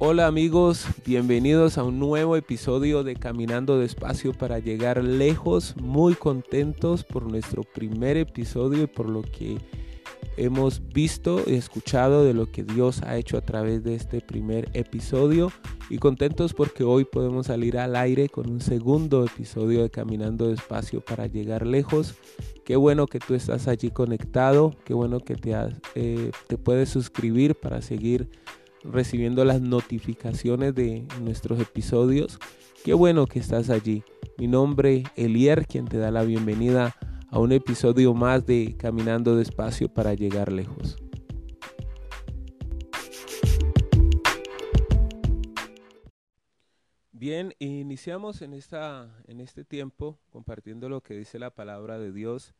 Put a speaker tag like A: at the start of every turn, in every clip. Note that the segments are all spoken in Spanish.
A: Hola amigos, bienvenidos a un nuevo episodio de Caminando Despacio para llegar lejos. Muy contentos por nuestro primer episodio y por lo que hemos visto y escuchado de lo que Dios ha hecho a través de este primer episodio. Y contentos porque hoy podemos salir al aire con un segundo episodio de Caminando Despacio para llegar lejos. Qué bueno que tú estás allí conectado, qué bueno que te, eh, te puedes suscribir para seguir recibiendo las notificaciones de nuestros episodios. Qué bueno que estás allí. Mi nombre Elier, quien te da la bienvenida a un episodio más de Caminando despacio para llegar lejos. Bien, iniciamos en, esta, en este tiempo compartiendo lo que dice la palabra de Dios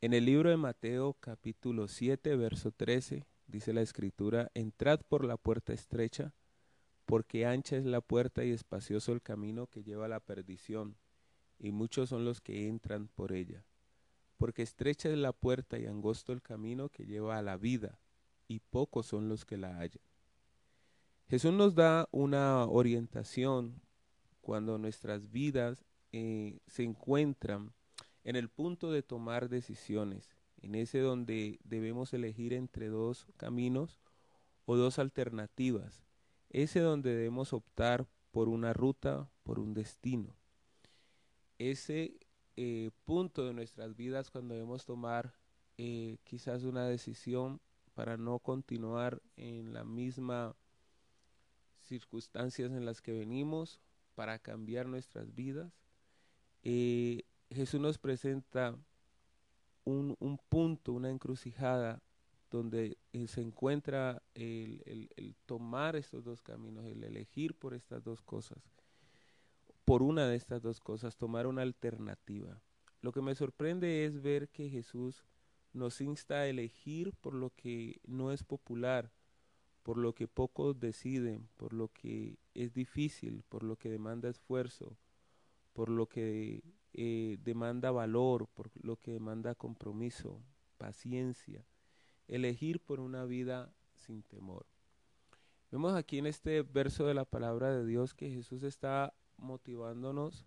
A: en el libro de Mateo capítulo 7, verso 13 dice la escritura, entrad por la puerta estrecha, porque ancha es la puerta y espacioso el camino que lleva a la perdición, y muchos son los que entran por ella. Porque estrecha es la puerta y angosto el camino que lleva a la vida, y pocos son los que la hallan. Jesús nos da una orientación cuando nuestras vidas eh, se encuentran en el punto de tomar decisiones en ese donde debemos elegir entre dos caminos o dos alternativas, ese donde debemos optar por una ruta, por un destino. Ese eh, punto de nuestras vidas cuando debemos tomar eh, quizás una decisión para no continuar en la misma circunstancias en las que venimos, para cambiar nuestras vidas. Eh, Jesús nos presenta un, un punto, una encrucijada donde eh, se encuentra el, el, el, tomar estos dos caminos, el elegir por estas dos cosas, por una de estas dos cosas, tomar una alternativa. Lo que me sorprende es ver que Jesús nos insta a elegir por lo que no es popular, por lo que pocos deciden, por lo que es difícil, por lo que demanda esfuerzo, por lo que eh, demanda valor, por lo que demanda compromiso, paciencia, elegir por una vida sin temor. Vemos aquí en este verso de la palabra de Dios que Jesús está motivándonos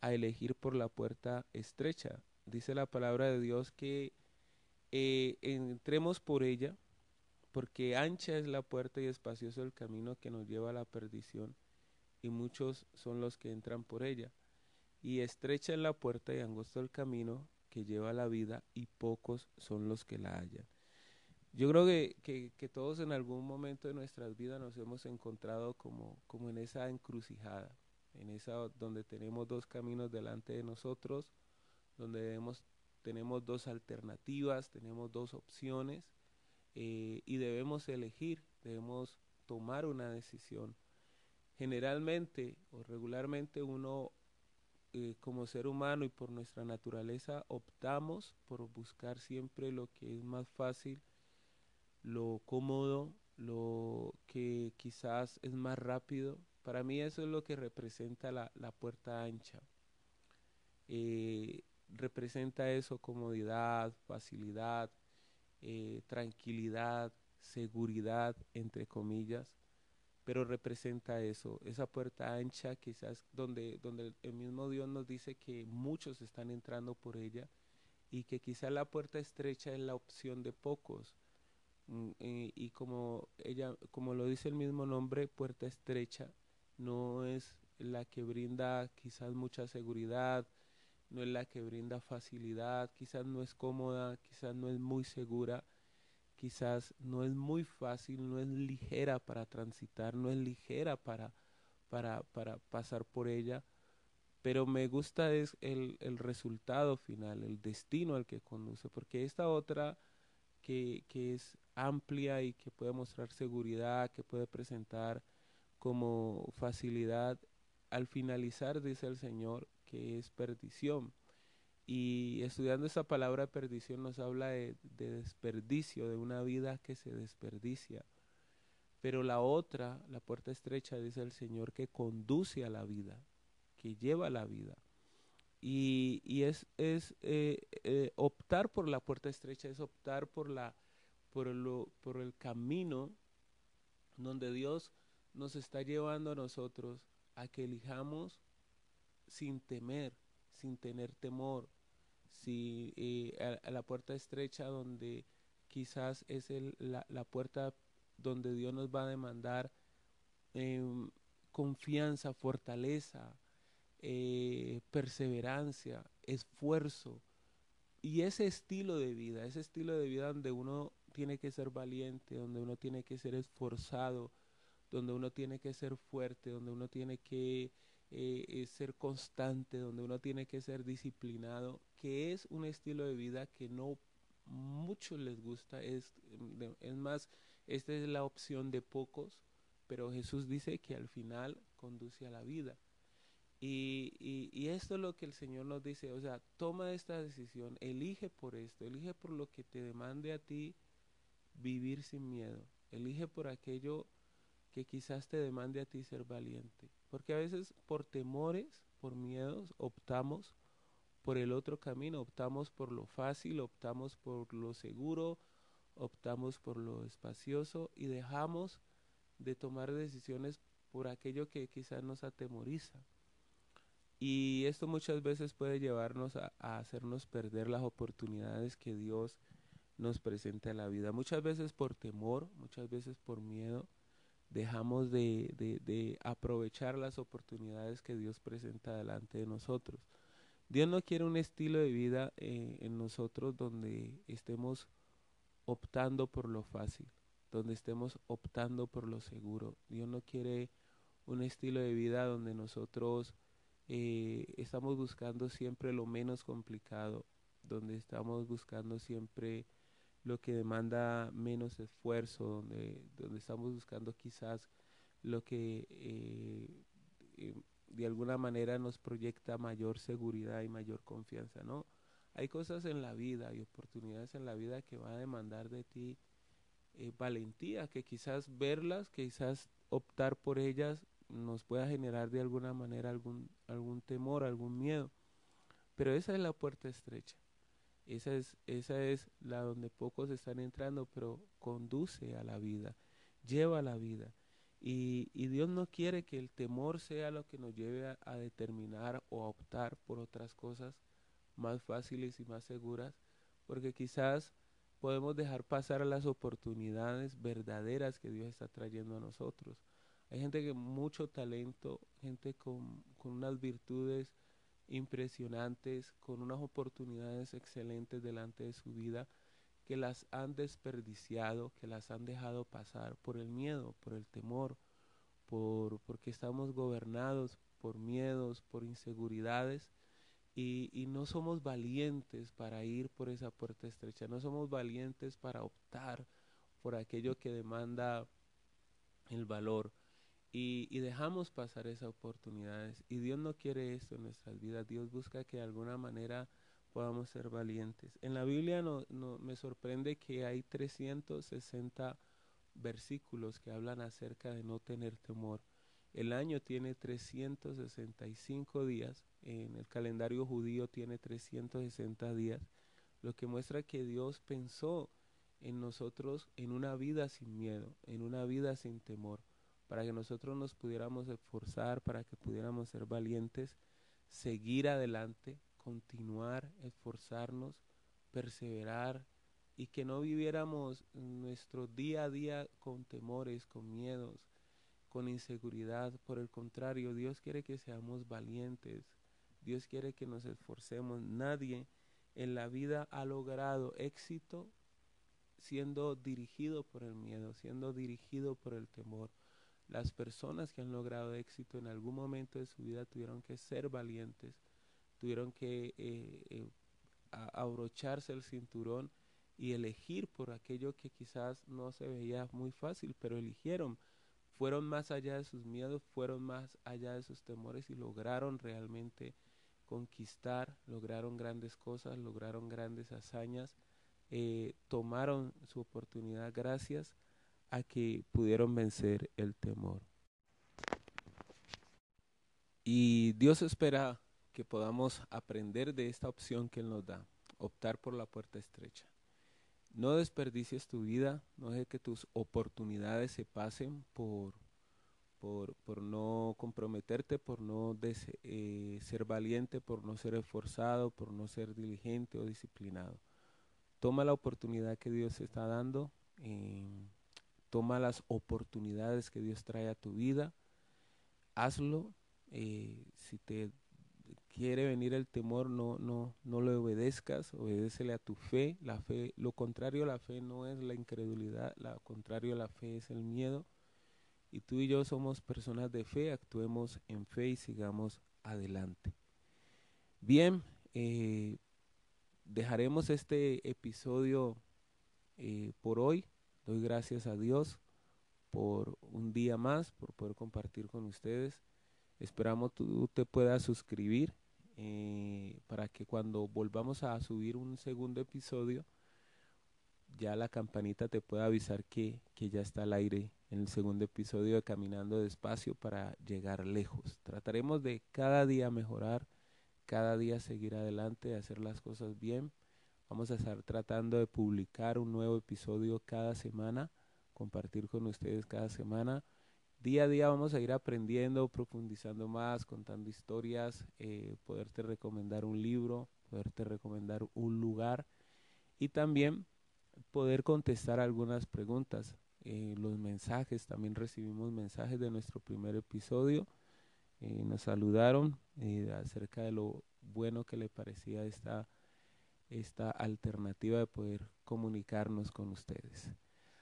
A: a elegir por la puerta estrecha. Dice la palabra de Dios que eh, entremos por ella, porque ancha es la puerta y espacioso el camino que nos lleva a la perdición, y muchos son los que entran por ella y estrecha es la puerta y angosto el camino que lleva la vida y pocos son los que la hallan. Yo creo que, que, todos en algún momento de nuestras vidas nos hemos encontrado como, como en esa encrucijada, en esa donde tenemos dos caminos delante de nosotros, donde tenemos dos alternativas, tenemos dos opciones eh, y debemos elegir, debemos tomar una decisión. Generalmente o regularmente uno eh, como ser humano y por nuestra naturaleza optamos por buscar siempre lo que es más fácil, lo cómodo, lo que quizás es más rápido. Para mí eso es lo que representa la, la puerta ancha. Eh, representa eso comodidad, facilidad, eh, tranquilidad, seguridad, entre comillas pero representa eso, esa puerta ancha quizás donde, donde el mismo Dios nos dice que muchos están entrando por ella y que quizás la puerta estrecha es la opción de pocos. Mm, y, y como ella, como lo dice el mismo nombre, puerta estrecha, no es la que brinda quizás mucha seguridad, no es la que brinda facilidad, quizás no es cómoda, quizás no es muy segura, quizás no es muy fácil, no es ligera para transitar, no es ligera para, para, para pasar por ella, pero me gusta es el, el, resultado final, el destino al que conduce, porque esta otra que, que es amplia y que puede mostrar seguridad, que puede presentar como facilidad, al finalizar dice el Señor que es perdición. Y estudiando esa palabra perdición nos habla de, de, desperdicio, de una vida que se desperdicia. Pero la otra, la puerta estrecha, dice el Señor, que conduce a la vida, que lleva a la vida. Y, y es, es eh, eh, optar por la puerta estrecha, es optar por, la, por, lo, por el camino donde Dios nos está llevando a nosotros a que elijamos sin temer, sin tener temor, si eh, a, la puerta estrecha donde quizás es el, la, puerta donde Dios nos va a demandar em, confianza, fortaleza, eh, perseverancia, esfuerzo. Y ese estilo de vida, ese estilo de vida donde uno tiene que ser valiente, donde uno tiene que ser esforzado, donde uno tiene que ser fuerte, donde uno tiene que eh, ser constante, donde uno tiene que ser disciplinado, que es un estilo de vida que no muchos les gusta, es, es más, esta es la opción de pocos, pero Jesús dice que al final conduce a la vida. Y, y, y, esto es lo que el Señor nos dice, o sea, toma esta decisión, elige por esto, elige por lo que te demande a ti vivir sin miedo, elige por aquello que quizás te demande a ti ser valiente. Porque a veces por temores, por miedos, optamos por el otro camino, optamos por lo fácil, optamos por lo seguro, optamos por lo espacioso y dejamos de tomar decisiones por aquello que quizás nos atemoriza. Y esto muchas veces puede llevarnos a, hacernos perder las oportunidades que Dios nos presenta en la vida. Muchas veces por temor, muchas veces por miedo, dejamos de, aprovechar las oportunidades que Dios presenta delante de nosotros. Dios no quiere un estilo de vida eh, en nosotros donde estemos optando por lo fácil, donde estemos optando por lo seguro. Dios no quiere un estilo de vida donde nosotros eh, estamos buscando siempre lo menos complicado, donde estamos buscando siempre lo que demanda menos esfuerzo, donde, donde estamos buscando quizás lo que eh, eh, de alguna manera nos proyecta mayor seguridad y mayor confianza, ¿no? Hay cosas en la vida y oportunidades en la vida que va a demandar de ti eh, valentía, que quizás verlas, quizás optar por ellas nos pueda generar de alguna manera algún, algún temor, algún miedo. Pero esa es la puerta estrecha. Esa es, esa es la donde pocos están entrando, pero conduce a la vida, lleva a la vida. Y, y, Dios no quiere que el temor sea lo que nos lleve a, a, determinar o a optar por otras cosas más fáciles y más seguras, porque quizás podemos dejar pasar las oportunidades verdaderas que Dios está trayendo a nosotros. Hay gente que mucho talento, gente con, con unas virtudes impresionantes, con unas oportunidades excelentes delante de su vida, que las han desperdiciado, que las han dejado pasar por el miedo, por el temor, por, porque estamos gobernados por miedos, por inseguridades, y, y no somos valientes para ir por esa puerta estrecha, no somos valientes para optar por aquello que demanda el valor y, dejamos pasar esas oportunidades. Y Dios no quiere esto en nuestras vidas. Dios busca que de alguna manera podamos ser valientes. En la Biblia no, no, me sorprende que hay 360 versículos que hablan acerca de no tener temor. El año tiene 365 días, en el calendario judío tiene 360 días, lo que muestra que Dios pensó en nosotros en una vida sin miedo, en una vida sin temor para que nosotros nos pudiéramos esforzar, para que pudiéramos ser valientes, seguir adelante, continuar, esforzarnos, perseverar y que no viviéramos nuestro día a día con temores, con miedos, con inseguridad. Por el contrario, Dios quiere que seamos valientes, Dios quiere que nos esforcemos. Nadie en la vida ha logrado éxito siendo dirigido por el miedo, siendo dirigido por el temor. Las personas que han logrado éxito en algún momento de su vida tuvieron que ser valientes, tuvieron que eh, eh, abrocharse el cinturón y elegir por aquello que quizás no se veía muy fácil, pero eligieron. Fueron más allá de sus miedos, fueron más allá de sus temores y lograron realmente conquistar, lograron grandes cosas, lograron grandes hazañas, eh, tomaron su oportunidad gracias a que pudieron vencer el temor. Y Dios espera que podamos aprender de esta opción que Él nos da, optar por la puerta estrecha. No desperdicies tu vida, no dejes que tus oportunidades se pasen por, por, por no comprometerte, por no eh, ser valiente, por no ser esforzado, por no ser diligente o disciplinado. Toma la oportunidad que Dios está dando, eh, toma las oportunidades que Dios trae a tu vida, hazlo. Eh, si te quiere venir el temor, no, no, no lo obedezcas, obedécele a tu fe. La fe, lo contrario a la fe no es la incredulidad, lo contrario a la fe es el miedo. Y tú y yo somos personas de fe, actuemos en fe y sigamos adelante. Bien, eh, dejaremos este episodio eh, por hoy. Doy gracias a Dios por un día más, por poder compartir con ustedes. Esperamos tú te puedas suscribir eh, para que cuando volvamos a subir un segundo episodio, ya la campanita te pueda avisar que, que ya está al aire en el segundo episodio de Caminando Despacio para llegar lejos. Trataremos de cada día mejorar, cada día seguir adelante, hacer las cosas bien. Vamos a estar tratando de publicar un nuevo episodio cada semana, compartir con ustedes cada semana día a día vamos a ir aprendiendo, profundizando más, contando historias, eh, poderte recomendar un libro, poderte recomendar un lugar y también poder contestar algunas preguntas. Eh, los mensajes, también recibimos mensajes de nuestro primer episodio. Eh, nos saludaron acerca de lo bueno que le parecía esta, esta alternativa de poder comunicarnos con ustedes.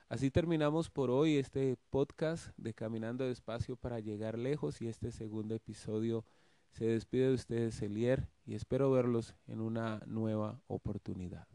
A: Así terminamos por hoy este podcast de Caminando Despacio para llegar lejos y este segundo episodio se despide de ustedes Elier y espero verlos en una nueva oportunidad.